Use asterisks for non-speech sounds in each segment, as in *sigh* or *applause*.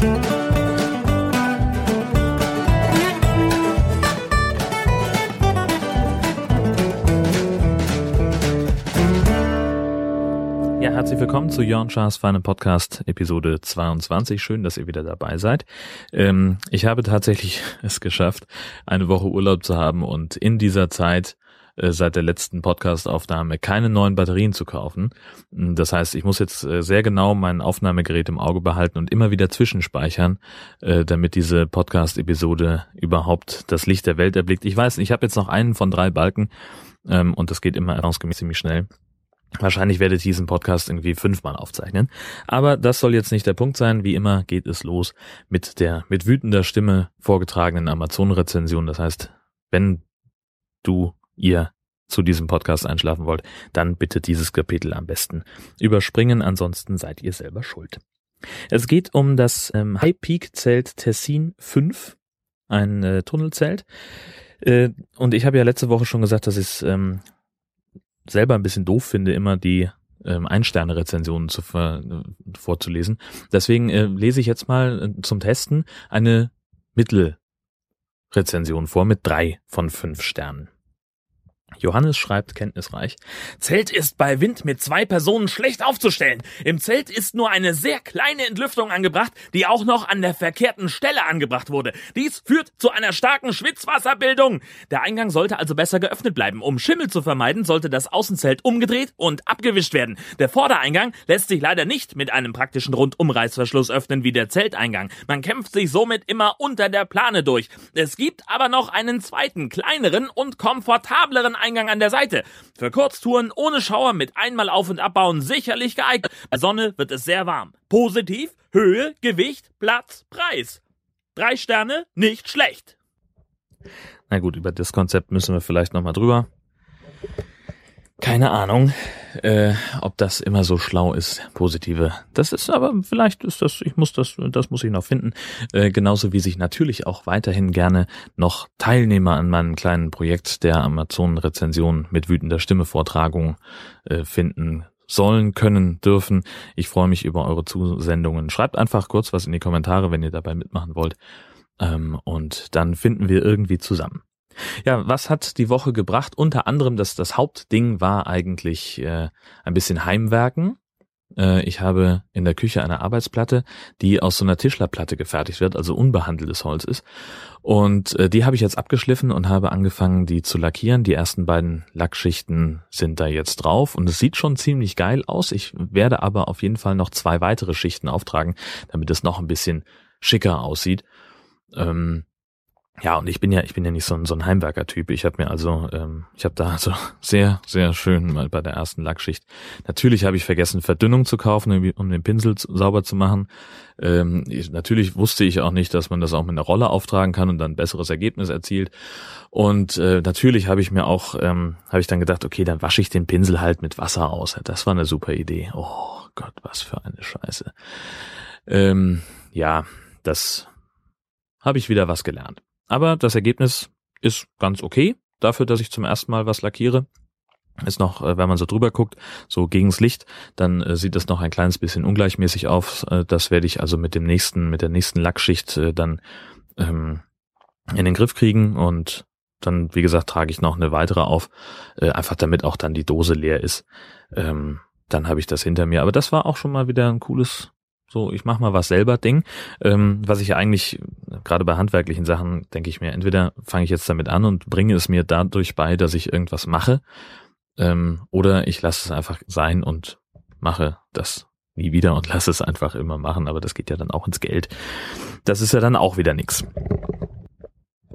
Ja, herzlich willkommen zu Jörn Schars Feinen Podcast Episode 22. Schön, dass ihr wieder dabei seid. Ähm, ich habe tatsächlich *laughs* es geschafft, eine Woche Urlaub zu haben und in dieser Zeit seit der letzten Podcast-Aufnahme keine neuen Batterien zu kaufen. Das heißt, ich muss jetzt äh, sehr genau mein Aufnahmegerät im Auge behalten und immer wieder zwischenspeichern, äh, damit diese Podcast-Episode überhaupt das Licht der Welt erblickt. Ich weiß, ich habe jetzt noch einen von drei Balken ähm, und das geht immer erfahrungsgemäß ziemlich schnell. Wahrscheinlich werde ich diesen Podcast irgendwie fünfmal aufzeichnen. Aber das soll jetzt nicht der Punkt sein. Wie immer geht es los mit der mit wütender Stimme vorgetragenen Amazon-Rezension. Das heißt, wenn du, ihr zu diesem Podcast einschlafen wollt, dann bitte dieses Kapitel am besten überspringen. Ansonsten seid ihr selber schuld. Es geht um das ähm, High Peak Zelt Tessin 5, ein äh, Tunnelzelt. Äh, und ich habe ja letzte Woche schon gesagt, dass ich es ähm, selber ein bisschen doof finde, immer die ähm, Ein-Sterne-Rezensionen zu ver äh, vorzulesen. Deswegen äh, lese ich jetzt mal äh, zum Testen eine Mittelrezension vor mit drei von fünf Sternen. Johannes schreibt kenntnisreich. Zelt ist bei Wind mit zwei Personen schlecht aufzustellen. Im Zelt ist nur eine sehr kleine Entlüftung angebracht, die auch noch an der verkehrten Stelle angebracht wurde. Dies führt zu einer starken Schwitzwasserbildung. Der Eingang sollte also besser geöffnet bleiben. Um Schimmel zu vermeiden, sollte das Außenzelt umgedreht und abgewischt werden. Der Vordereingang lässt sich leider nicht mit einem praktischen Rundumreißverschluss öffnen wie der Zelteingang. Man kämpft sich somit immer unter der Plane durch. Es gibt aber noch einen zweiten, kleineren und komfortableren Eingang an der Seite. Für Kurztouren ohne Schauer mit einmal Auf- und Abbauen sicherlich geeignet. Bei Sonne wird es sehr warm. Positiv, Höhe, Gewicht, Platz, Preis. Drei Sterne, nicht schlecht. Na gut, über das Konzept müssen wir vielleicht nochmal drüber. Keine Ahnung, äh, ob das immer so schlau ist, positive. Das ist aber vielleicht ist das, ich muss das, das muss ich noch finden. Äh, genauso wie sich natürlich auch weiterhin gerne noch Teilnehmer an meinem kleinen Projekt der Amazon-Rezension mit wütender Stimme Vortragung äh, finden sollen, können, dürfen. Ich freue mich über eure Zusendungen. Schreibt einfach kurz was in die Kommentare, wenn ihr dabei mitmachen wollt. Ähm, und dann finden wir irgendwie zusammen. Ja, was hat die Woche gebracht? Unter anderem, dass das Hauptding war eigentlich äh, ein bisschen Heimwerken. Äh, ich habe in der Küche eine Arbeitsplatte, die aus so einer Tischlerplatte gefertigt wird, also unbehandeltes Holz ist. Und äh, die habe ich jetzt abgeschliffen und habe angefangen, die zu lackieren. Die ersten beiden Lackschichten sind da jetzt drauf und es sieht schon ziemlich geil aus. Ich werde aber auf jeden Fall noch zwei weitere Schichten auftragen, damit es noch ein bisschen schicker aussieht. Ähm, ja, und ich bin ja, ich bin ja nicht so ein, so ein Heimwerker-Typ. Ich habe mir also, ähm, ich habe da also *laughs* sehr, sehr schön mal bei der ersten Lackschicht. Natürlich habe ich vergessen, Verdünnung zu kaufen, um den Pinsel sauber zu machen. Ähm, ich, natürlich wusste ich auch nicht, dass man das auch mit einer Rolle auftragen kann und dann ein besseres Ergebnis erzielt. Und äh, natürlich habe ich mir auch, ähm, habe ich dann gedacht, okay, dann wasche ich den Pinsel halt mit Wasser aus. Das war eine super Idee. Oh Gott, was für eine Scheiße. Ähm, ja, das habe ich wieder was gelernt. Aber das Ergebnis ist ganz okay. Dafür, dass ich zum ersten Mal was lackiere. Ist noch, äh, wenn man so drüber guckt, so gegens Licht, dann äh, sieht das noch ein kleines bisschen ungleichmäßig auf. Äh, das werde ich also mit dem nächsten, mit der nächsten Lackschicht dann ähm, in den Griff kriegen und dann, wie gesagt, trage ich noch eine weitere auf, einfach damit auch dann die Dose leer ist. Ähm, dann habe ich das hinter mir. Aber das war auch schon mal wieder ein cooles, so, ich mach mal was selber Ding, ähm, was ich eigentlich, gerade bei handwerklichen Sachen, denke ich mir, entweder fange ich jetzt damit an und bringe es mir dadurch bei, dass ich irgendwas mache, ähm, oder ich lasse es einfach sein und mache das nie wieder und *laughs* lasse es einfach immer machen, aber das geht ja dann auch ins Geld. Das ist ja dann auch wieder nix.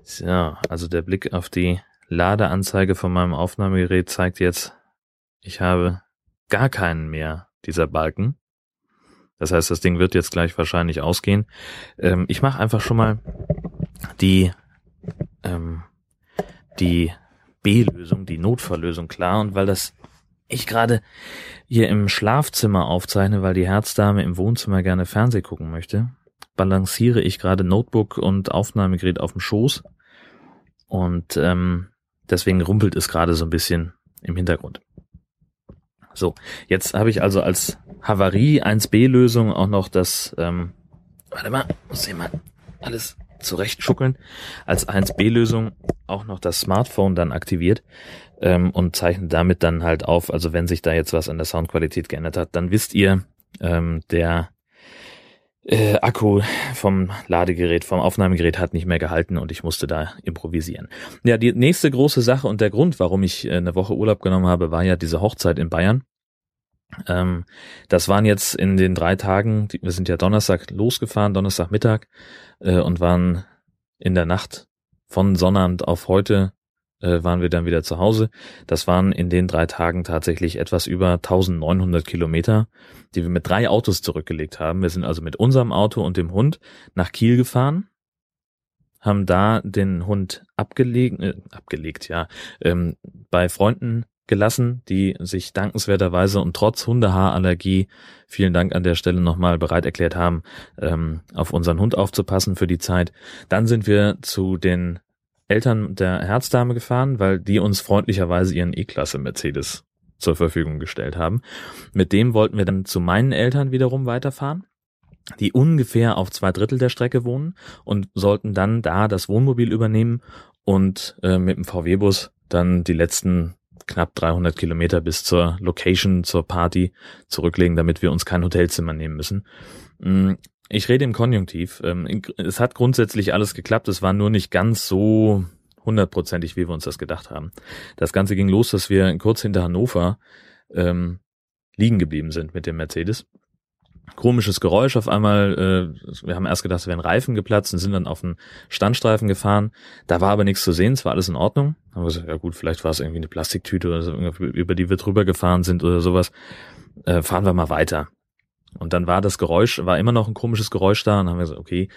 So, also der Blick auf die Ladeanzeige von meinem Aufnahmegerät zeigt jetzt, ich habe gar keinen mehr dieser Balken. Das heißt, das Ding wird jetzt gleich wahrscheinlich ausgehen. Ähm, ich mache einfach schon mal die, ähm, die B-Lösung, die Notfalllösung klar. Und weil das ich gerade hier im Schlafzimmer aufzeichne, weil die Herzdame im Wohnzimmer gerne Fernseh gucken möchte, balanciere ich gerade Notebook und Aufnahmegerät auf dem Schoß. Und ähm, deswegen rumpelt es gerade so ein bisschen im Hintergrund. So, jetzt habe ich also als Havarie 1b-Lösung auch noch das ähm, Warte mal, muss ich mal alles zurechtschuckeln. Als 1B-Lösung auch noch das Smartphone dann aktiviert ähm, und zeichnet damit dann halt auf, also wenn sich da jetzt was an der Soundqualität geändert hat, dann wisst ihr, ähm, der äh, Akku vom Ladegerät, vom Aufnahmegerät hat nicht mehr gehalten und ich musste da improvisieren. Ja, die nächste große Sache und der Grund, warum ich äh, eine Woche Urlaub genommen habe, war ja diese Hochzeit in Bayern. Ähm, das waren jetzt in den drei Tagen, wir sind ja Donnerstag losgefahren, Donnerstagmittag, äh, und waren in der Nacht von Sonnabend auf heute äh, waren wir dann wieder zu Hause. Das waren in den drei Tagen tatsächlich etwas über 1900 Kilometer, die wir mit drei Autos zurückgelegt haben. Wir sind also mit unserem Auto und dem Hund nach Kiel gefahren, haben da den Hund abgelegt, äh, abgelegt, ja, ähm, bei Freunden gelassen, die sich dankenswerterweise und trotz Hundehaarallergie, vielen Dank an der Stelle nochmal bereit erklärt haben, ähm, auf unseren Hund aufzupassen für die Zeit. Dann sind wir zu den Eltern der Herzdame gefahren, weil die uns freundlicherweise ihren E-Klasse Mercedes zur Verfügung gestellt haben. Mit dem wollten wir dann zu meinen Eltern wiederum weiterfahren, die ungefähr auf zwei Drittel der Strecke wohnen und sollten dann da das Wohnmobil übernehmen und äh, mit dem VW-Bus dann die letzten knapp 300 Kilometer bis zur Location, zur Party zurücklegen, damit wir uns kein Hotelzimmer nehmen müssen. Ich rede im Konjunktiv. Ähm, es hat grundsätzlich alles geklappt. Es war nur nicht ganz so hundertprozentig, wie wir uns das gedacht haben. Das Ganze ging los, dass wir kurz hinter Hannover ähm, liegen geblieben sind mit dem Mercedes. Komisches Geräusch auf einmal. Äh, wir haben erst gedacht, es wären Reifen geplatzt und sind dann auf einen Standstreifen gefahren. Da war aber nichts zu sehen, es war alles in Ordnung. Haben wir gesagt, ja gut, vielleicht war es irgendwie eine Plastiktüte oder so, über die wir drüber gefahren sind oder sowas. Äh, fahren wir mal weiter. Und dann war das Geräusch, war immer noch ein komisches Geräusch da und dann haben wir gesagt, okay,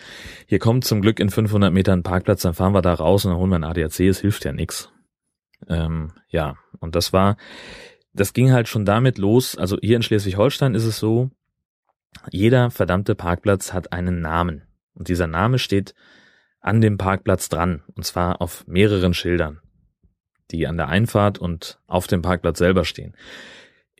hier kommt zum Glück in 500 Metern Parkplatz, dann fahren wir da raus und dann holen wir ein ADAC, es hilft ja nix. Ähm, ja, und das war, das ging halt schon damit los, also hier in Schleswig-Holstein ist es so, jeder verdammte Parkplatz hat einen Namen. Und dieser Name steht an dem Parkplatz dran, und zwar auf mehreren Schildern, die an der Einfahrt und auf dem Parkplatz selber stehen.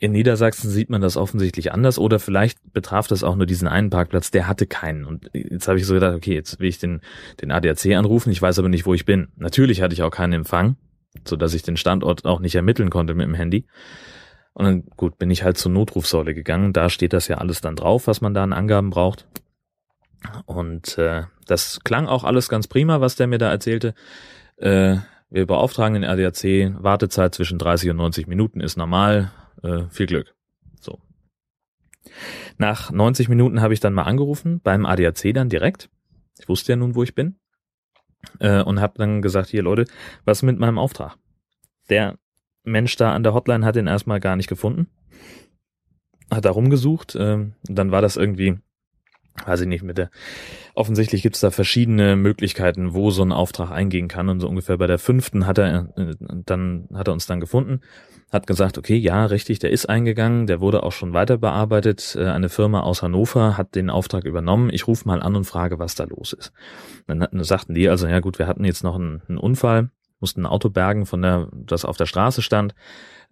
In Niedersachsen sieht man das offensichtlich anders oder vielleicht betraf das auch nur diesen einen Parkplatz, der hatte keinen. Und jetzt habe ich so gedacht, okay, jetzt will ich den, den ADAC anrufen, ich weiß aber nicht, wo ich bin. Natürlich hatte ich auch keinen Empfang, so dass ich den Standort auch nicht ermitteln konnte mit dem Handy. Und dann, gut, bin ich halt zur Notrufsäule gegangen. Da steht das ja alles dann drauf, was man da an Angaben braucht. Und äh, das klang auch alles ganz prima, was der mir da erzählte. Äh, wir beauftragen den ADAC, Wartezeit zwischen 30 und 90 Minuten ist normal äh, viel Glück. So. Nach 90 Minuten habe ich dann mal angerufen, beim ADAC dann direkt. Ich wusste ja nun, wo ich bin. Äh, und habe dann gesagt, hier Leute, was mit meinem Auftrag? Der Mensch da an der Hotline hat den erstmal gar nicht gefunden. Hat da rumgesucht. Äh, dann war das irgendwie weiß ich nicht, mit der, offensichtlich gibt's da verschiedene Möglichkeiten, wo so ein Auftrag eingehen kann und so ungefähr bei der fünften hat er, äh, dann, hat er uns dann gefunden, hat gesagt, okay, ja, richtig, der ist eingegangen, der wurde auch schon weiter bearbeitet, äh, eine Firma aus Hannover hat den Auftrag übernommen, ich rufe mal an und frage, was da los ist. Dann sagten die also, ja gut, wir hatten jetzt noch einen, einen Unfall, mussten ein Auto bergen von der, das auf der Straße stand,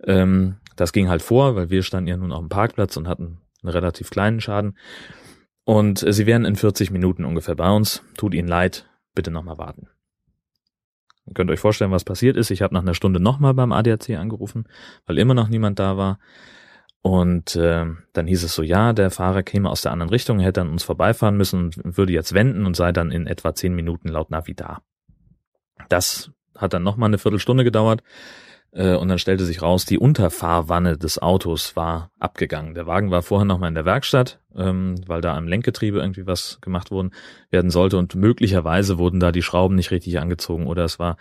ähm, das ging halt vor, weil wir standen ja nun auf dem Parkplatz und hatten einen relativ kleinen Schaden. Und äh, sie wären in 40 Minuten ungefähr bei uns. Tut ihnen leid, bitte nochmal warten. Ihr könnt euch vorstellen, was passiert ist. Ich habe nach einer Stunde nochmal beim ADAC angerufen, weil immer noch niemand da war. Und äh, dann hieß es so, ja, der Fahrer käme aus der anderen Richtung, hätte an uns vorbeifahren müssen und würde jetzt wenden und sei dann in etwa zehn Minuten laut Navi da. Das hat dann nochmal eine Viertelstunde gedauert. Äh, und dann stellte sich raus, die Unterfahrwanne des Autos war abgegangen. Der Wagen war vorher nochmal in der Werkstatt, ähm, weil da am Lenkgetriebe irgendwie was gemacht worden werden sollte und möglicherweise wurden da die Schrauben nicht richtig angezogen oder es war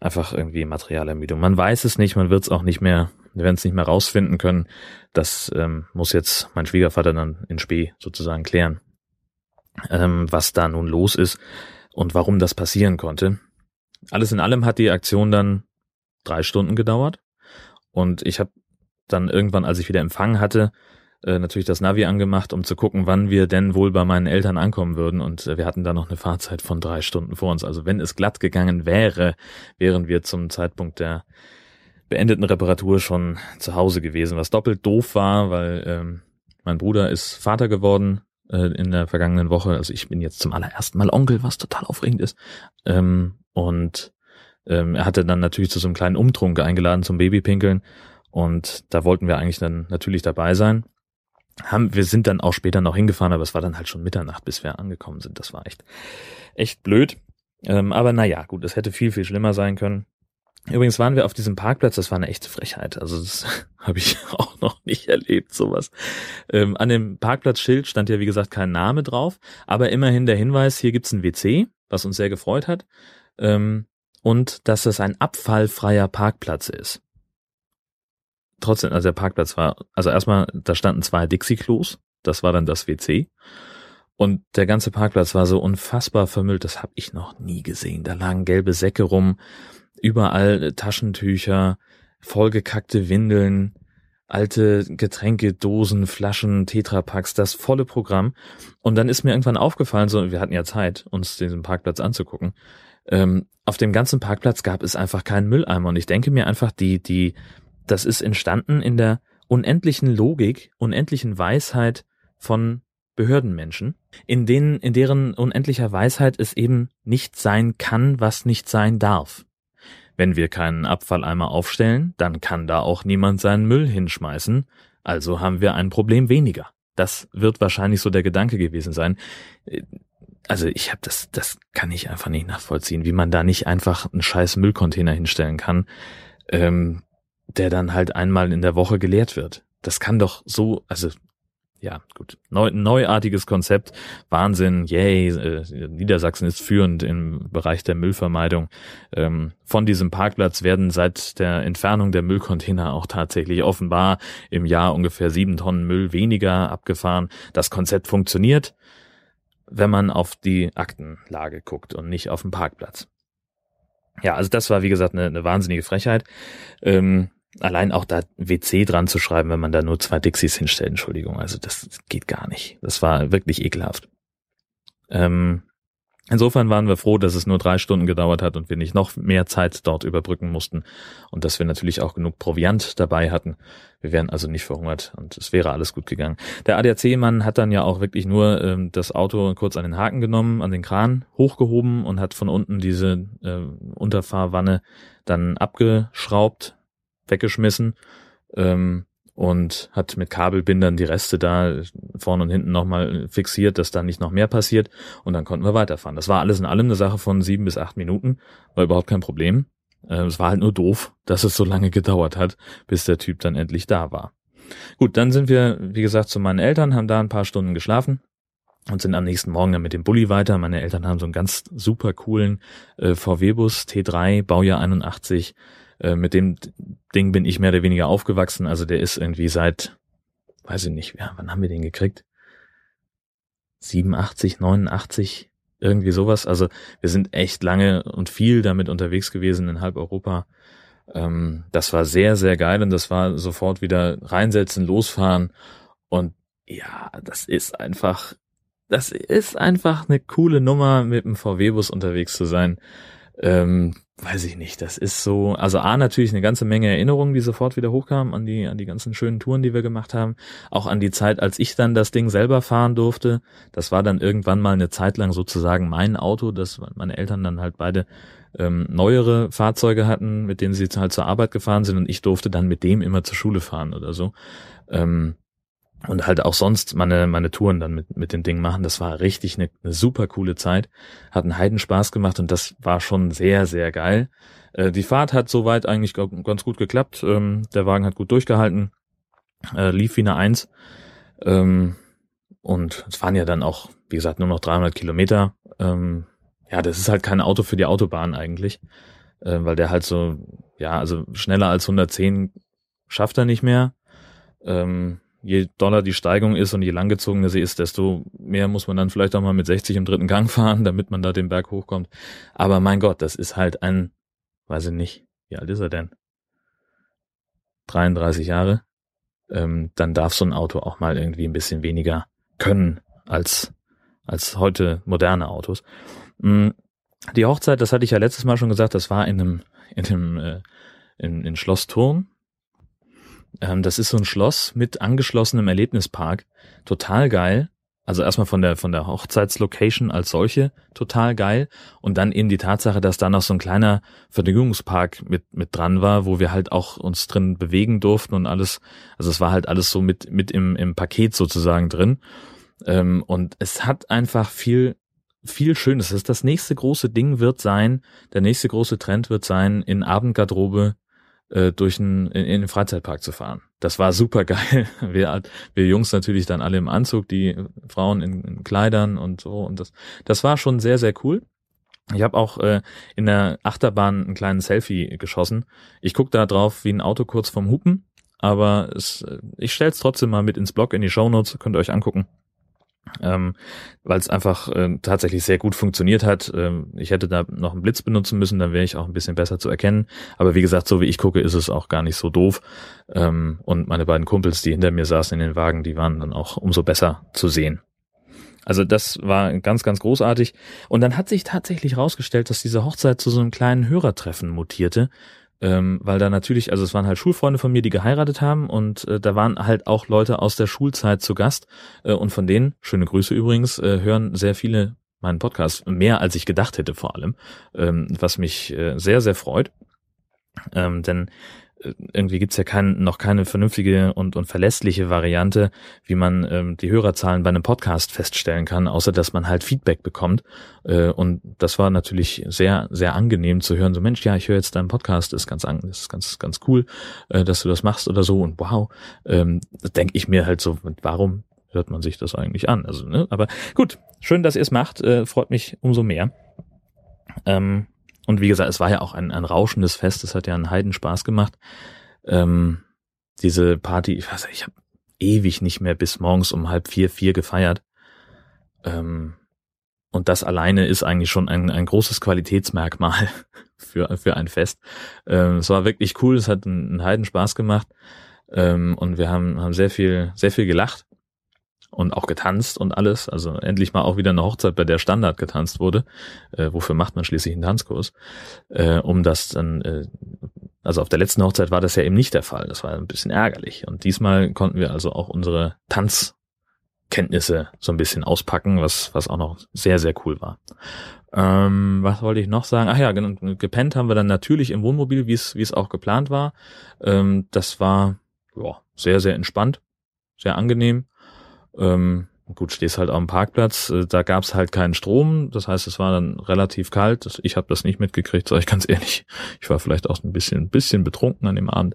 einfach irgendwie Materialermüdung. Man weiß es nicht, man wird es auch nicht mehr, wir werden es nicht mehr rausfinden können. Das ähm, muss jetzt mein Schwiegervater dann in Spee sozusagen klären, ähm, was da nun los ist und warum das passieren konnte. Alles in allem hat die Aktion dann drei Stunden gedauert. Und ich habe dann irgendwann, als ich wieder Empfang hatte, äh, natürlich das Navi angemacht, um zu gucken, wann wir denn wohl bei meinen Eltern ankommen würden. Und äh, wir hatten da noch eine Fahrzeit von drei Stunden vor uns. Also wenn es glatt gegangen wäre, wären wir zum Zeitpunkt der beendeten Reparatur schon zu Hause gewesen, was doppelt doof war, weil ähm, mein Bruder ist Vater geworden äh, in der vergangenen Woche. Also ich bin jetzt zum allerersten Mal Onkel, was total aufregend ist. Ähm, und ähm, er hatte dann natürlich zu so einem kleinen Umtrunk eingeladen zum Babypinkeln. Und da wollten wir eigentlich dann natürlich dabei sein. Haben, wir sind dann auch später noch hingefahren, aber es war dann halt schon Mitternacht, bis wir angekommen sind. Das war echt, echt blöd. Ähm, aber naja, gut, es hätte viel, viel schlimmer sein können. Übrigens waren wir auf diesem Parkplatz, das war eine echte Frechheit. Also das *laughs* habe ich *laughs* auch noch nicht erlebt, sowas. Ähm, an dem Parkplatzschild stand ja, wie gesagt, kein Name drauf, aber immerhin der Hinweis, hier gibt's ein WC, was uns sehr gefreut hat. Ähm, und dass es ein abfallfreier Parkplatz ist. Trotzdem, also der Parkplatz war, also erstmal, da standen zwei Dixie-Klos, das war dann das WC. Und der ganze Parkplatz war so unfassbar vermüllt, das habe ich noch nie gesehen. Da lagen gelbe Säcke rum, überall Taschentücher, vollgekackte Windeln, alte Getränke, Dosen, Flaschen, Tetrapacks, das volle Programm. Und dann ist mir irgendwann aufgefallen, so, wir hatten ja Zeit, uns diesen Parkplatz anzugucken. Ähm, auf dem ganzen Parkplatz gab es einfach keinen Mülleimer. Und ich denke mir einfach, die, die, das ist entstanden in der unendlichen Logik, unendlichen Weisheit von Behördenmenschen, in denen, in deren unendlicher Weisheit es eben nicht sein kann, was nicht sein darf. Wenn wir keinen Abfalleimer aufstellen, dann kann da auch niemand seinen Müll hinschmeißen, also haben wir ein Problem weniger. Das wird wahrscheinlich so der Gedanke gewesen sein. Also ich habe das, das kann ich einfach nicht nachvollziehen, wie man da nicht einfach einen scheiß Müllcontainer hinstellen kann, ähm, der dann halt einmal in der Woche geleert wird. Das kann doch so, also ja, gut, neu, neuartiges Konzept, Wahnsinn, yay, äh, Niedersachsen ist führend im Bereich der Müllvermeidung. Ähm, von diesem Parkplatz werden seit der Entfernung der Müllcontainer auch tatsächlich offenbar im Jahr ungefähr sieben Tonnen Müll weniger abgefahren. Das Konzept funktioniert, wenn man auf die Aktenlage guckt und nicht auf den Parkplatz. Ja, also das war wie gesagt eine, eine wahnsinnige Frechheit. Ähm, allein auch da WC dran zu schreiben, wenn man da nur zwei Dixies hinstellt, Entschuldigung, also das geht gar nicht. Das war wirklich ekelhaft. Ähm, insofern waren wir froh, dass es nur drei Stunden gedauert hat und wir nicht noch mehr Zeit dort überbrücken mussten und dass wir natürlich auch genug Proviant dabei hatten. Wir wären also nicht verhungert und es wäre alles gut gegangen. Der ADAC-Mann hat dann ja auch wirklich nur ähm, das Auto kurz an den Haken genommen, an den Kran hochgehoben und hat von unten diese äh, Unterfahrwanne dann abgeschraubt, weggeschmissen ähm, und hat mit Kabelbindern die Reste da vorne und hinten nochmal fixiert, dass da nicht noch mehr passiert und dann konnten wir weiterfahren. Das war alles in allem eine Sache von sieben bis acht Minuten, war überhaupt kein Problem. Äh, es war halt nur doof, dass es so lange gedauert hat, bis der Typ dann endlich da war. Gut, dann sind wir, wie gesagt, zu meinen Eltern, haben da ein paar Stunden geschlafen und sind am nächsten Morgen dann mit dem Bulli weiter. Meine Eltern haben so einen ganz super coolen äh, VW-Bus T3, Baujahr 81, äh, mit dem Ding bin ich mehr oder weniger aufgewachsen. Also der ist irgendwie seit, weiß ich nicht, ja, wann haben wir den gekriegt? 87, 89, irgendwie sowas. Also wir sind echt lange und viel damit unterwegs gewesen in halb Europa. Ähm, das war sehr, sehr geil und das war sofort wieder reinsetzen, losfahren. Und ja, das ist einfach, das ist einfach eine coole Nummer, mit dem VW-Bus unterwegs zu sein. Ähm, weiß ich nicht, das ist so, also A, natürlich eine ganze Menge Erinnerungen, die sofort wieder hochkamen an die, an die ganzen schönen Touren, die wir gemacht haben. Auch an die Zeit, als ich dann das Ding selber fahren durfte. Das war dann irgendwann mal eine Zeit lang sozusagen mein Auto, das meine Eltern dann halt beide ähm, neuere Fahrzeuge hatten, mit denen sie halt zur Arbeit gefahren sind und ich durfte dann mit dem immer zur Schule fahren oder so. Ähm, und halt auch sonst meine, meine Touren dann mit, mit dem Ding machen. Das war richtig eine, eine super coole Zeit. Hat einen Heidenspaß gemacht und das war schon sehr, sehr geil. Äh, die Fahrt hat soweit eigentlich ganz gut geklappt. Ähm, der Wagen hat gut durchgehalten, äh, lief wie eine Eins. Ähm, und es waren ja dann auch, wie gesagt, nur noch 300 Kilometer. Ähm, ja, das ist halt kein Auto für die Autobahn eigentlich, äh, weil der halt so, ja, also schneller als 110 schafft er nicht mehr. Ähm, je doller die Steigung ist und je langgezogener sie ist, desto mehr muss man dann vielleicht auch mal mit 60 im dritten Gang *laughs* fahren, damit man da den Berg hochkommt. Aber mein Gott, das ist halt ein, weiß ich nicht, wie alt ist er denn? 33 Jahre. Ähm, dann darf so ein Auto auch mal irgendwie ein bisschen weniger können als, als heute moderne Autos. Mm, die Hochzeit, das hatte ich ja letztes Mal schon gesagt, das war in einem, in einem, äh, in, in Schloss Thurn ähm, das ist so ein Schloss mit angeschlossenem Erlebnispark. Total geil. also erstmal von der von der Hochzeitslocation als solche total geil und dann eben die Tatsache, dass da noch so ein kleiner Vergnügungspark mit mit dran war, wo wir halt auch uns drin bewegen durften und alles. Also es war halt alles so mit mit im im Paket sozusagen drin ähm, und es hat einfach viel viel Schönes. Das, das nächste große Ding wird sein, der nächste große Trend wird sein, in Abendgarderobe äh, durch einen, in, in den Freizeitpark zu fahren. Das war super geil. *laughs* Wir, wir Jungs natürlich dann alle im Anzug, die Frauen in, in Kleidern und so. Und das, das war schon sehr, sehr cool. Ich habe auch äh, in der Achterbahn einen kleinen Selfie geschossen. Ich guck da drauf wie ein Auto kurz vom Hupen, aber es, ich stell's trotzdem mal mit ins Blog in die Show Notes, könnt ihr euch angucken ähm, weil es einfach äh, tatsächlich sehr gut funktioniert hat. Ähm, ich hätte da noch einen Blitz benutzen müssen, dann wäre ich auch ein bisschen besser zu erkennen. Aber wie gesagt, so wie ich gucke, ist es auch gar nicht so doof. Ähm, und meine beiden Kumpels, die hinter mir saßen in den Wagen, die waren dann auch umso besser zu sehen. Also das war ganz, ganz großartig. Und dann hat sich tatsächlich herausgestellt, dass diese Hochzeit zu so einem kleinen Hörertreffen mutierte, ähm, weil da natürlich, also es waren halt Schulfreunde von mir, die geheiratet haben und äh, da waren halt auch Leute aus der Schulzeit zu Gast. Äh, und von denen, schöne Grüße übrigens, äh, hören sehr viele meinen Podcast, mehr als ich gedacht hätte vor allem, ähm, was mich äh, sehr, sehr freut. Ähm, denn irgendwie gibt's ja kein, noch keine vernünftige und, und verlässliche Variante, wie man ähm, die Hörerzahlen bei einem Podcast feststellen kann, außer dass man halt Feedback bekommt. Äh, und das war natürlich sehr, sehr angenehm zu hören. So, Mensch, ja, ich höre jetzt deinen Podcast, ist ganz, ist ganz, ganz cool, äh, dass du das machst oder so. Und wow, ähm, denke ich mir halt so, warum hört man sich das eigentlich an? Also, ne? Aber gut, schön, dass ihr es macht, äh, freut mich umso mehr. Ähm, und wie gesagt, es war ja auch ein, ein rauschendes Fest, es hat ja einen Heidenspaß gemacht. Ähm, diese Party, ich weiß nicht, ich habe ewig nicht mehr bis morgens um halb vier, vier gefeiert. Ähm, und das alleine ist eigentlich schon ein, ein großes Qualitätsmerkmal *laughs* für, für ein Fest. Ähm, es war wirklich cool, es hat einen, einen Heidenspaß gemacht. Ähm, und wir haben, haben sehr viel, sehr viel gelacht und auch getanzt und alles. Also endlich mal auch wieder eine Hochzeit, bei der Standard getanzt wurde. Äh, wofür macht man schließlich einen Tanzkurs? Äh, um das dann, äh, also auf der letzten Hochzeit war das ja eben nicht der Fall. Das war ein bisschen ärgerlich. Und diesmal konnten wir also auch unsere Tanzkenntnisse so ein bisschen auspacken, was, was auch noch sehr, sehr cool war. Ähm, was wollte ich noch sagen? Ach ja, gepennt haben wir dann natürlich im Wohnmobil, wie es, wie es auch geplant war. Ähm, das war ja, sehr, sehr entspannt, sehr angenehm. Ähm, gut, stehst halt am Parkplatz, äh, da gab's halt keinen Strom, das heißt, es war dann relativ kalt. Ich habe das nicht mitgekriegt, sage ich ganz ehrlich. Ich war vielleicht auch ein bisschen, ein bisschen betrunken an dem Abend,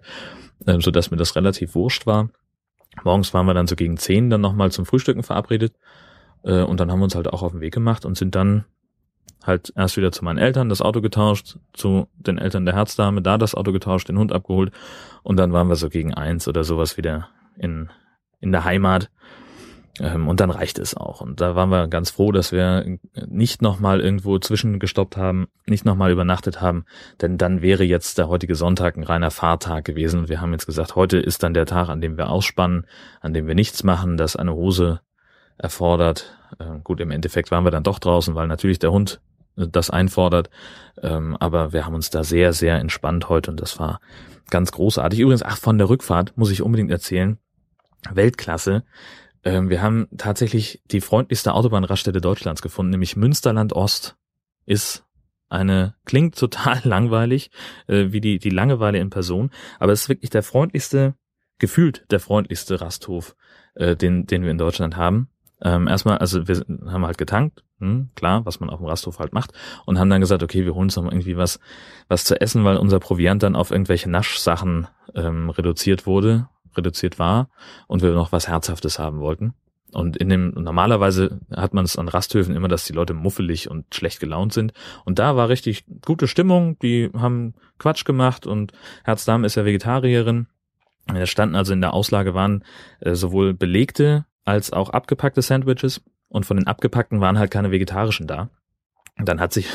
äh, so dass mir das relativ wurscht war. Morgens waren wir dann so gegen zehn dann nochmal zum Frühstücken verabredet äh, und dann haben wir uns halt auch auf den Weg gemacht und sind dann halt erst wieder zu meinen Eltern, das Auto getauscht, zu den Eltern der Herzdame, da das Auto getauscht, den Hund abgeholt und dann waren wir so gegen eins oder sowas wieder in, in der Heimat und dann reicht es auch. Und da waren wir ganz froh, dass wir nicht nochmal irgendwo zwischengestoppt haben, nicht nochmal übernachtet haben, denn dann wäre jetzt der heutige Sonntag ein reiner Fahrtag gewesen. Und wir haben jetzt gesagt, heute ist dann der Tag, an dem wir ausspannen, an dem wir nichts machen, das eine Hose erfordert. Äh, gut, im Endeffekt waren wir dann doch draußen, weil natürlich der Hund das einfordert. Ähm, aber wir haben uns da sehr, sehr entspannt heute und das war ganz großartig. Übrigens, ach, von der Rückfahrt muss ich unbedingt erzählen. Weltklasse. Ähm, wir haben tatsächlich die freundlichste Autobahnraststätte Deutschlands gefunden, nämlich Münsterland Ost ist eine, klingt *laughs* total langweilig, äh, wie die, die Langeweile in Person, aber es ist wirklich der freundlichste, gefühlt der freundlichste Rasthof, äh, den, den wir in Deutschland haben. Ähm, erstmal, also wir haben halt getankt, hm, klar, was man auf dem Rasthof halt macht, und haben dann gesagt, okay, wir holen uns noch irgendwie was, was zu essen, weil unser Proviant dann auf irgendwelche Naschsachen ähm, reduziert wurde reduziert war und wir noch was Herzhaftes haben wollten. Und in dem, normalerweise hat man es an Rasthöfen immer, dass die Leute muffelig und schlecht gelaunt sind. Und da war richtig gute Stimmung. Die haben Quatsch gemacht und Herzdame ist ja Vegetarierin. Da standen also in der Auslage waren äh, sowohl belegte als auch abgepackte Sandwiches. Und von den abgepackten waren halt keine vegetarischen da. Und dann hat sich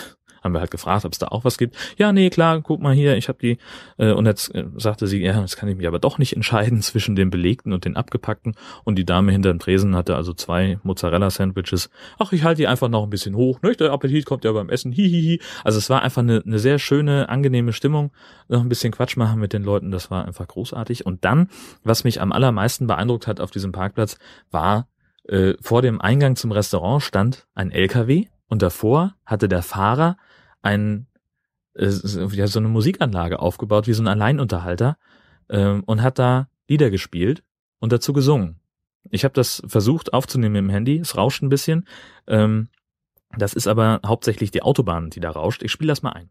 haben wir halt gefragt, ob es da auch was gibt. Ja, nee, klar, guck mal hier, ich habe die äh, und jetzt äh, sagte sie, ja, jetzt kann ich mich aber doch nicht entscheiden *laughs* zwischen den belegten und den abgepackten und die Dame hinter dem Tresen hatte also zwei Mozzarella Sandwiches. Ach, ich halte die einfach noch ein bisschen hoch, ne? Der Appetit kommt ja beim Essen. Hihihi. Also es war einfach eine, eine sehr schöne, angenehme Stimmung, noch ein bisschen Quatsch machen mit den Leuten, das war einfach großartig und dann, was mich am allermeisten beeindruckt hat auf diesem Parkplatz, war äh, vor dem Eingang zum Restaurant stand ein LKW und davor hatte der Fahrer ein äh, ja, so eine Musikanlage aufgebaut, wie so ein Alleinunterhalter, äh, und hat da Lieder gespielt und dazu gesungen. Ich habe das versucht aufzunehmen im Handy, es rauscht ein bisschen. Ähm, das ist aber hauptsächlich die Autobahn, die da rauscht. Ich spiele das mal ein.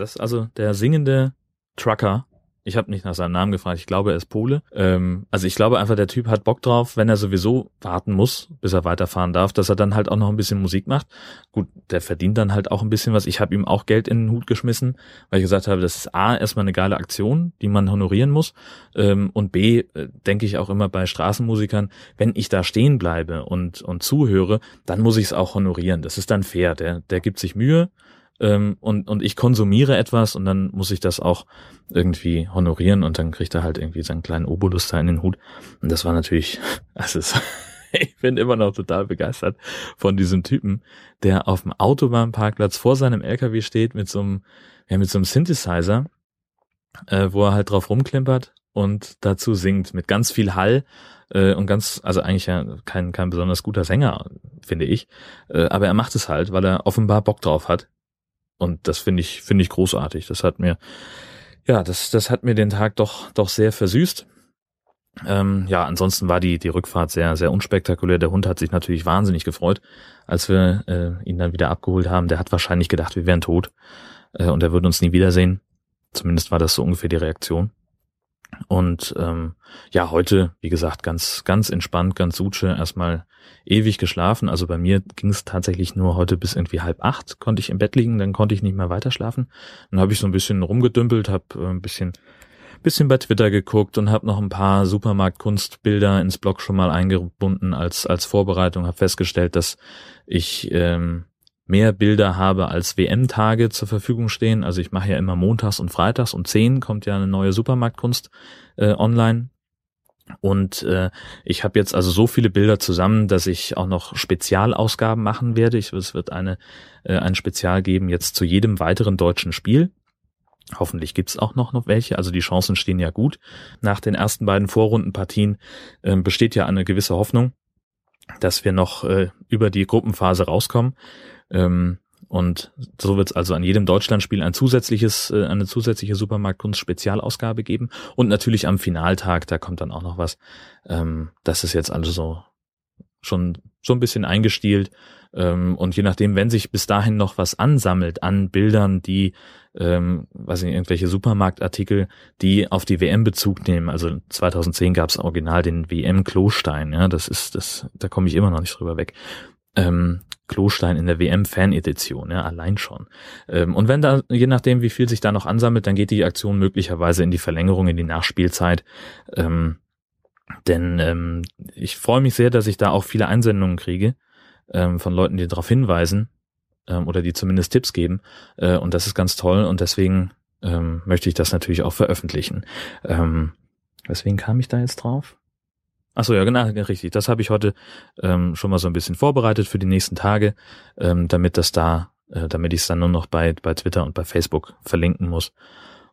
Das also der singende Trucker. Ich habe nicht nach seinem Namen gefragt, ich glaube, er ist Pole. Ähm, also ich glaube einfach, der Typ hat Bock drauf, wenn er sowieso warten muss, bis er weiterfahren darf, dass er dann halt auch noch ein bisschen Musik macht. Gut, der verdient dann halt auch ein bisschen was. Ich habe ihm auch Geld in den Hut geschmissen, weil ich gesagt habe, das ist A, erstmal eine geile Aktion, die man honorieren muss. Ähm, und B, äh, denke ich auch immer bei Straßenmusikern, wenn ich da stehen bleibe und, und zuhöre, dann muss ich es auch honorieren. Das ist dann fair. Der, der gibt sich Mühe ähm, und, und ich konsumiere etwas und dann muss ich das auch irgendwie honorieren und dann kriegt er halt irgendwie seinen kleinen Obolus da in den Hut. Und das war natürlich, *laughs* das ist, *laughs* ich bin immer noch total begeistert von diesem Typen, der auf dem Autobahnparkplatz vor seinem LKW steht mit so einem, ja, mit so einem Synthesizer, äh, wo er halt drauf rumklimpert und dazu singt mit ganz viel Hall äh, und ganz, also eigentlich ja kein, kein besonders guter Sänger, finde ich. Äh, aber er macht es halt, weil er offenbar Bock drauf hat und das finde ich, finde ich großartig. Das hat mir, ja, das, das hat mir den Tag doch, doch sehr versüßt. Ähm, ja, ansonsten war die, die Rückfahrt sehr, sehr unspektakulär. Der Hund hat sich natürlich wahnsinnig gefreut, als wir äh, ihn dann wieder abgeholt haben. Der hat wahrscheinlich gedacht, wir wären tot äh, und er würde uns nie wiedersehen. Zumindest war das so ungefähr die Reaktion. Und ähm, ja, heute, wie gesagt, ganz, ganz entspannt, ganz suche, erstmal ewig geschlafen. Also bei mir ging es tatsächlich nur heute bis irgendwie halb acht, konnte ich im Bett liegen, dann konnte ich nicht mehr weiter schlafen. Dann habe ich so ein bisschen rumgedümpelt, habe äh, ein bisschen bisschen bei Twitter geguckt und habe noch ein paar Supermarktkunstbilder ins Blog schon mal eingebunden als als Vorbereitung. Habe festgestellt, dass ich ähm, mehr Bilder habe als WM-Tage zur Verfügung stehen. Also ich mache ja immer montags und freitags um 10 kommt ja eine neue Supermarktkunst äh, online. Und äh, ich habe jetzt also so viele Bilder zusammen, dass ich auch noch Spezialausgaben machen werde. Ich, es wird eine äh, ein Spezial geben jetzt zu jedem weiteren deutschen Spiel. Hoffentlich gibt's auch noch, noch welche. Also die Chancen stehen ja gut. Nach den ersten beiden Vorrundenpartien äh, besteht ja eine gewisse Hoffnung, dass wir noch äh, über die Gruppenphase rauskommen. Ähm, und so wird es also an jedem Deutschlandspiel ein zusätzliches, äh, eine zusätzliche Supermarktkunst-Spezialausgabe geben. Und natürlich am Finaltag, da kommt dann auch noch was. Ähm, das ist jetzt also so schon so ein bisschen eingestielt. Ähm, und je nachdem, wenn sich bis dahin noch was ansammelt an Bildern, die, ähm, weiß nicht, irgendwelche Supermarktartikel, die auf die WM Bezug nehmen. Also 2010 gab es original den WM Klostein. Ja, das ist das, da komme ich immer noch nicht drüber weg. Ähm, Klostein in der WM-Fan-Edition, ja, allein schon. Ähm, und wenn da, je nachdem, wie viel sich da noch ansammelt, dann geht die Aktion möglicherweise in die Verlängerung, in die Nachspielzeit. Ähm, denn ähm, ich freue mich sehr, dass ich da auch viele Einsendungen kriege ähm, von Leuten, die darauf hinweisen ähm, oder die zumindest Tipps geben. Äh, und das ist ganz toll und deswegen ähm, möchte ich das natürlich auch veröffentlichen. Ähm, weswegen kam ich da jetzt drauf? Ach so, ja, genau, richtig. Das habe ich heute ähm, schon mal so ein bisschen vorbereitet für die nächsten Tage, ähm, damit das da, äh, damit ich es dann nur noch bei, bei Twitter und bei Facebook verlinken muss.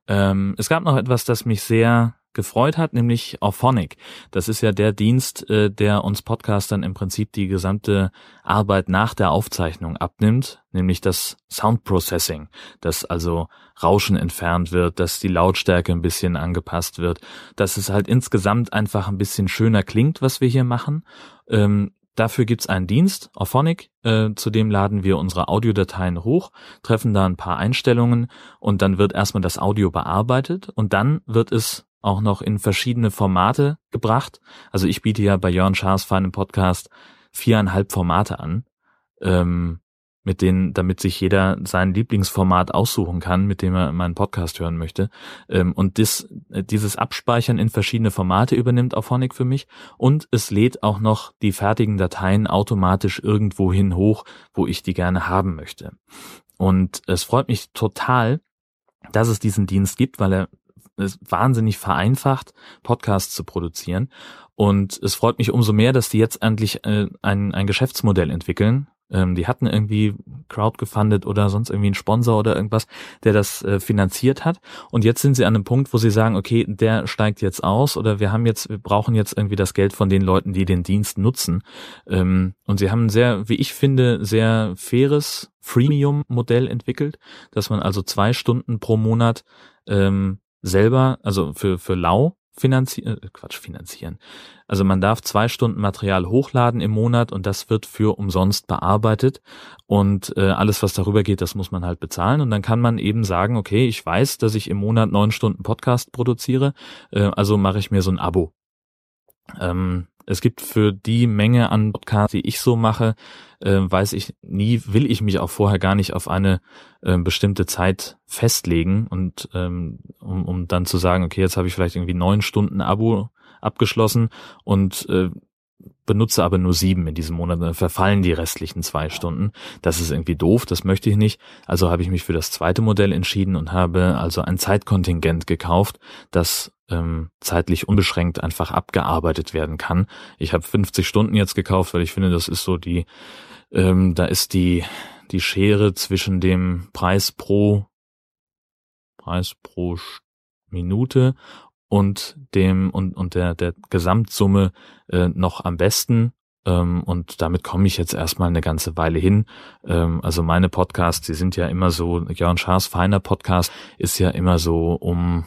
Ähm, es gab noch etwas, das mich sehr gefreut hat, nämlich Auphonic. Das ist ja der Dienst, äh, der uns Podcastern im Prinzip die gesamte Arbeit nach der Aufzeichnung abnimmt, nämlich das Sound Processing, dass also Rauschen entfernt wird, dass die Lautstärke ein bisschen angepasst wird, dass es halt insgesamt einfach ein bisschen schöner klingt, was wir hier machen. Ähm, Dafür gibt's einen Dienst, Auphonic, äh, zu dem laden wir unsere Audiodateien hoch, treffen da ein paar Einstellungen und dann wird erstmal das Audio bearbeitet und dann wird es auch noch in verschiedene Formate gebracht. Also ich biete ja bei Jörn Schaas feinem Podcast viereinhalb Formate an. Ähm, mit denen, damit sich jeder sein Lieblingsformat aussuchen kann, mit dem er meinen Podcast hören möchte. Ähm, und das, äh, dieses Abspeichern in verschiedene Formate übernimmt Auphonic für mich und es lädt auch noch die fertigen Dateien automatisch irgendwo hin hoch, wo ich die gerne haben möchte. Und es freut mich total, dass es diesen Dienst gibt, weil er es wahnsinnig vereinfacht, Podcasts zu produzieren. Und es freut mich umso mehr, dass die jetzt endlich äh, ein, ein Geschäftsmodell entwickeln, ähm, die hatten irgendwie Crowd gefundet oder sonst irgendwie einen Sponsor oder irgendwas, der das äh, finanziert hat. Und jetzt sind sie an einem Punkt, wo sie sagen, okay, der steigt jetzt aus oder wir haben jetzt, wir brauchen jetzt irgendwie das Geld von den Leuten, die den Dienst nutzen. Ähm, und sie haben ein sehr, wie ich finde, sehr faires Freemium-Modell entwickelt, dass man also zwei Stunden pro Monat ähm, selber, also für, für Lau finanzieren, äh, Quatsch, finanzieren. Also man darf zwei Stunden Material hochladen im Monat und das wird für umsonst bearbeitet und äh, alles, was darüber geht, das muss man halt bezahlen und dann kann man eben sagen, okay, ich weiß, dass ich im Monat neun Stunden Podcast produziere, äh, also mache ich mir so ein Abo. Ähm, es gibt für die Menge an Podcasts, die ich so mache, äh, weiß ich nie, will ich mich auch vorher gar nicht auf eine äh, bestimmte Zeit festlegen und ähm, um, um dann zu sagen, okay, jetzt habe ich vielleicht irgendwie neun Stunden Abo abgeschlossen und äh, benutze aber nur sieben in diesem Monat, dann verfallen die restlichen zwei Stunden. Das ist irgendwie doof, das möchte ich nicht. Also habe ich mich für das zweite Modell entschieden und habe also ein Zeitkontingent gekauft, das ähm, zeitlich unbeschränkt einfach abgearbeitet werden kann. Ich habe 50 Stunden jetzt gekauft, weil ich finde, das ist so die, ähm, da ist die, die Schere zwischen dem Preis pro Preis pro Minute und dem und und der der Gesamtsumme äh, noch am besten ähm, und damit komme ich jetzt erstmal eine ganze Weile hin. Ähm, also meine Podcasts, die sind ja immer so Jörn Schaas feiner Podcast ist ja immer so um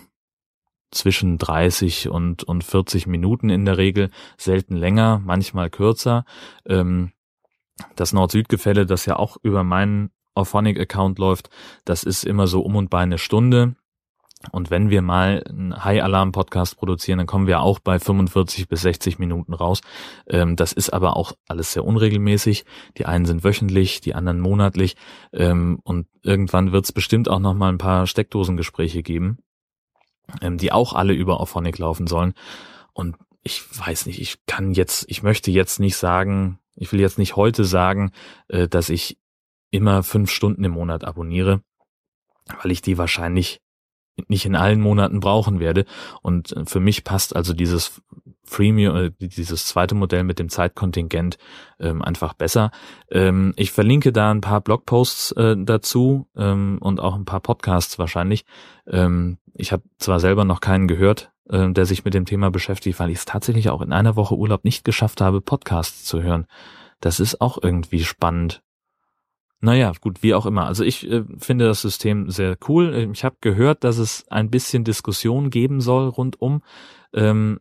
zwischen 30 und und 40 Minuten in der Regel, selten länger, manchmal kürzer. Ähm, das Nord-Süd-Gefälle, das ja auch über meinen Auphonic-Account läuft, das ist immer so um und bei eine Stunde. Und wenn wir mal einen High-Alarm-Podcast produzieren, dann kommen wir auch bei 45 bis 60 Minuten raus. Ähm, das ist aber auch alles sehr unregelmäßig. Die einen sind wöchentlich, die anderen monatlich. Ähm, und irgendwann wird es bestimmt auch noch mal ein paar Steckdosengespräche geben, ähm, die auch alle über Auphonic laufen sollen. Und ich weiß nicht, ich kann jetzt, ich möchte jetzt nicht sagen, ich will jetzt nicht heute sagen, äh, dass ich immer fünf Stunden im Monat abonniere, weil ich die wahrscheinlich nicht in allen Monaten brauchen werde. Und äh, für mich passt also dieses Freemium, äh, dieses zweite Modell mit dem Zeitkontingent ähm, einfach besser. Ähm, ich verlinke da ein paar Blogposts äh, dazu ähm, und auch ein paar Podcasts wahrscheinlich. Ähm, ich habe zwar selber noch keinen gehört, äh, der sich mit dem Thema beschäftigt, weil ich es tatsächlich auch in einer Woche Urlaub nicht geschafft habe, Podcasts zu hören. Das ist auch irgendwie spannend. Naja, gut, wie auch immer. Also ich äh, finde das System sehr cool. Ich habe gehört, dass es ein bisschen Diskussion geben soll rundum. Ähm,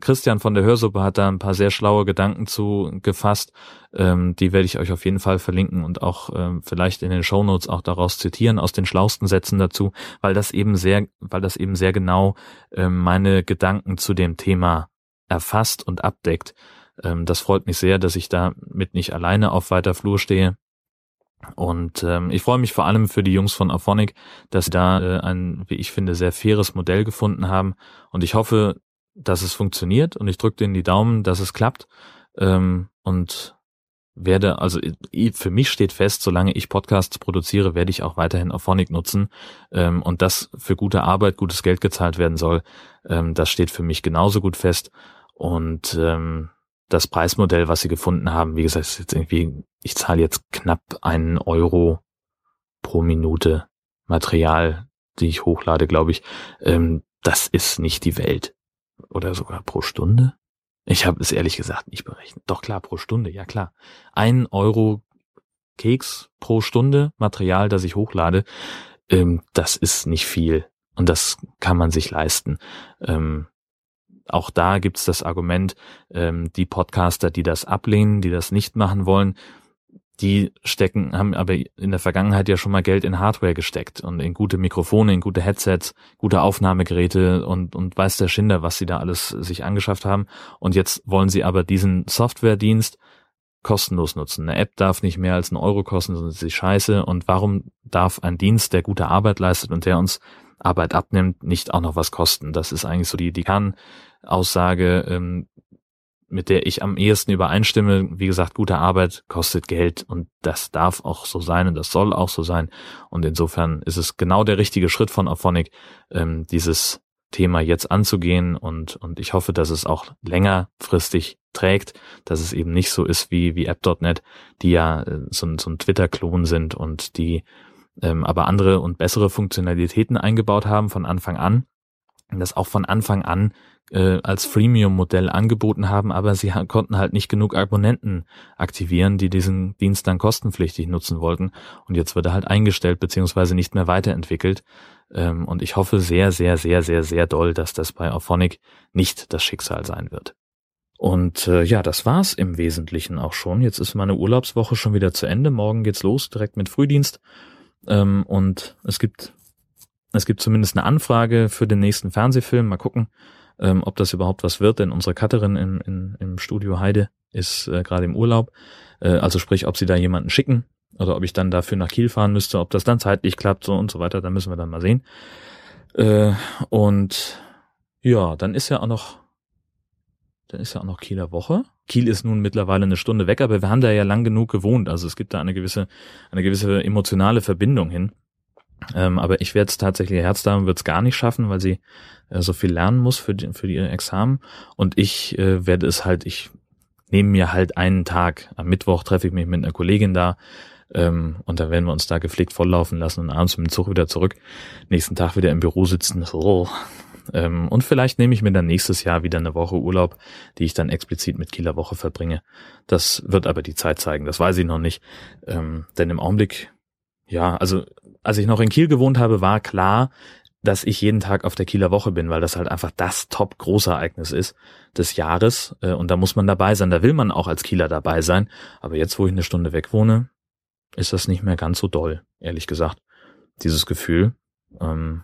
Christian von der Hörsuppe hat da ein paar sehr schlaue Gedanken zu gefasst. Ähm, die werde ich euch auf jeden Fall verlinken und auch ähm, vielleicht in den Shownotes auch daraus zitieren aus den schlausten Sätzen dazu, weil das eben sehr, weil das eben sehr genau ähm, meine Gedanken zu dem Thema erfasst und abdeckt. Ähm, das freut mich sehr, dass ich da mit nicht alleine auf weiter Flur stehe. Und ähm, ich freue mich vor allem für die Jungs von Aphonic, dass sie da äh, ein, wie ich finde, sehr faires Modell gefunden haben. Und ich hoffe, dass es funktioniert und ich drücke denen die Daumen, dass es klappt. Ähm, und werde, also für mich steht fest, solange ich Podcasts produziere, werde ich auch weiterhin Auphonic nutzen. Ähm, und das für gute Arbeit, gutes Geld gezahlt werden soll, ähm, das steht für mich genauso gut fest. Und ähm, das Preismodell, was sie gefunden haben, wie gesagt, ist jetzt irgendwie, ich zahle jetzt knapp einen Euro pro Minute Material, die ich hochlade, glaube ich. Ähm, das ist nicht die Welt. Oder sogar pro Stunde? Ich habe es ehrlich gesagt nicht berechnet. Doch klar, pro Stunde, ja klar. Ein Euro Keks pro Stunde Material, das ich hochlade, ähm, das ist nicht viel. Und das kann man sich leisten. Ähm, auch da gibt's das Argument, ähm, die Podcaster, die das ablehnen, die das nicht machen wollen, die stecken, haben aber in der Vergangenheit ja schon mal Geld in Hardware gesteckt und in gute Mikrofone, in gute Headsets, gute Aufnahmegeräte und, und weiß der Schinder, was sie da alles sich angeschafft haben. Und jetzt wollen sie aber diesen Softwaredienst kostenlos nutzen. Eine App darf nicht mehr als einen Euro kosten, sonst ist sie scheiße. Und warum darf ein Dienst, der gute Arbeit leistet und der uns Arbeit abnimmt, nicht auch noch was kosten? Das ist eigentlich so die, die Kernaussage, ähm, mit der ich am ehesten übereinstimme. Wie gesagt, gute Arbeit kostet Geld und das darf auch so sein und das soll auch so sein. Und insofern ist es genau der richtige Schritt von Auphonic, ähm, dieses Thema jetzt anzugehen und, und ich hoffe, dass es auch längerfristig trägt, dass es eben nicht so ist wie, wie App.net, die ja äh, so, ein so ein Twitter-Klon sind und die ähm, aber andere und bessere Funktionalitäten eingebaut haben von Anfang an. Das auch von Anfang an äh, als Freemium-Modell angeboten haben, aber sie konnten halt nicht genug Abonnenten aktivieren, die diesen Dienst dann kostenpflichtig nutzen wollten. Und jetzt wird er halt eingestellt beziehungsweise nicht mehr weiterentwickelt. Ähm, und ich hoffe sehr, sehr, sehr, sehr, sehr doll, dass das bei Auphonic nicht das Schicksal sein wird. Und äh, ja, das war's im Wesentlichen auch schon. Jetzt ist meine Urlaubswoche schon wieder zu Ende. Morgen geht's los, direkt mit Frühdienst. Ähm, und es gibt es gibt zumindest eine Anfrage für den nächsten Fernsehfilm. Mal gucken, ähm, ob das überhaupt was wird, denn unsere Cutterin im, im, im Studio Heide ist äh, gerade im Urlaub. Äh, also sprich, ob sie da jemanden schicken oder ob ich dann dafür nach Kiel fahren müsste, ob das dann zeitlich klappt so und so weiter, da müssen wir dann mal sehen. Äh, und ja, dann ist ja auch noch dann ist ja auch noch Kieler Woche. Kiel ist nun mittlerweile eine Stunde weg, aber wir haben da ja lang genug gewohnt. Also es gibt da eine gewisse, eine gewisse emotionale Verbindung hin. Ähm, aber ich werde es tatsächlich, Herzdame wird es gar nicht schaffen, weil sie äh, so viel lernen muss für die, für die Examen. Und ich äh, werde es halt, ich nehme mir halt einen Tag. Am Mittwoch treffe ich mich mit einer Kollegin da. Ähm, und dann werden wir uns da gepflegt volllaufen lassen und abends mit dem Zug wieder zurück. Nächsten Tag wieder im Büro sitzen. Oh, ähm, und vielleicht nehme ich mir dann nächstes Jahr wieder eine Woche Urlaub, die ich dann explizit mit Kieler Woche verbringe. Das wird aber die Zeit zeigen, das weiß ich noch nicht. Ähm, denn im Augenblick, ja, also als ich noch in Kiel gewohnt habe, war klar, dass ich jeden Tag auf der Kieler Woche bin, weil das halt einfach das top große Ereignis ist des Jahres. Äh, und da muss man dabei sein, da will man auch als Kieler dabei sein. Aber jetzt, wo ich eine Stunde weg wohne, ist das nicht mehr ganz so doll, ehrlich gesagt. Dieses Gefühl. Ähm,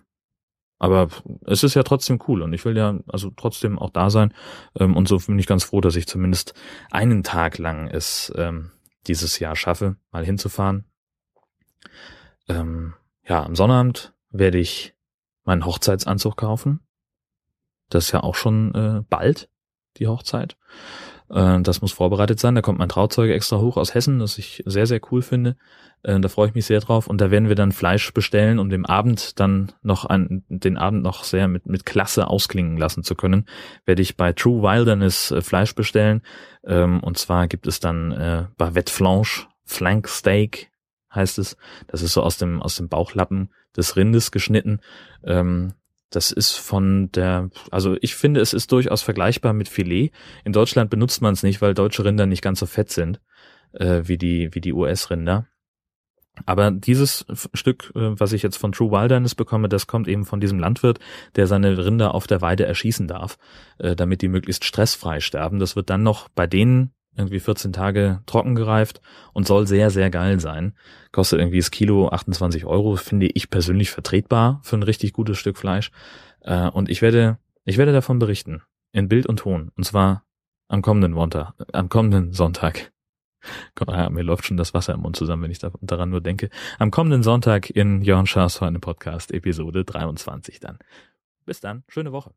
aber es ist ja trotzdem cool und ich will ja also trotzdem auch da sein. Ähm, und so bin ich ganz froh, dass ich zumindest einen Tag lang es ähm, dieses Jahr schaffe, mal hinzufahren. Ähm, ja, am Sonnabend werde ich meinen Hochzeitsanzug kaufen. Das ist ja auch schon äh, bald, die Hochzeit. Äh, das muss vorbereitet sein. Da kommt mein Trauzeuge extra hoch aus Hessen, das ich sehr, sehr cool finde. Äh, da freue ich mich sehr drauf. Und da werden wir dann Fleisch bestellen, um dem Abend dann noch an, den Abend noch sehr mit, mit Klasse ausklingen lassen zu können, werde ich bei True Wilderness äh, Fleisch bestellen. Ähm, und zwar gibt es dann äh, Bavette Flanche, Flank Steak heißt es. Das ist so aus dem, aus dem Bauchlappen des Rindes geschnitten. Ähm, das ist von der, also ich finde, es ist durchaus vergleichbar mit Filet. In Deutschland benutzt man es nicht, weil deutsche Rinder nicht ganz so fett sind äh, wie die wie die US-Rinder. Aber dieses Stück, äh, was ich jetzt von True Wilderness bekomme, das kommt eben von diesem Landwirt, der seine Rinder auf der Weide erschießen darf, äh, damit die möglichst stressfrei sterben. Das wird dann noch bei denen irgendwie 14 Tage trocken gereift und soll sehr, sehr geil sein. Kostet irgendwie das Kilo 28 Euro, finde ich persönlich vertretbar für ein richtig gutes Stück Fleisch. Äh, und ich werde, ich werde davon berichten. In Bild und Ton. Und zwar am kommenden Montag, am kommenden Sonntag. *laughs* Ja, mir läuft schon das Wasser im Mund zusammen, wenn ich daran nur denke. Am kommenden Sonntag in Jörn Schaas Freunde Podcast, Episode 23 dann. Bis dann, schöne Woche.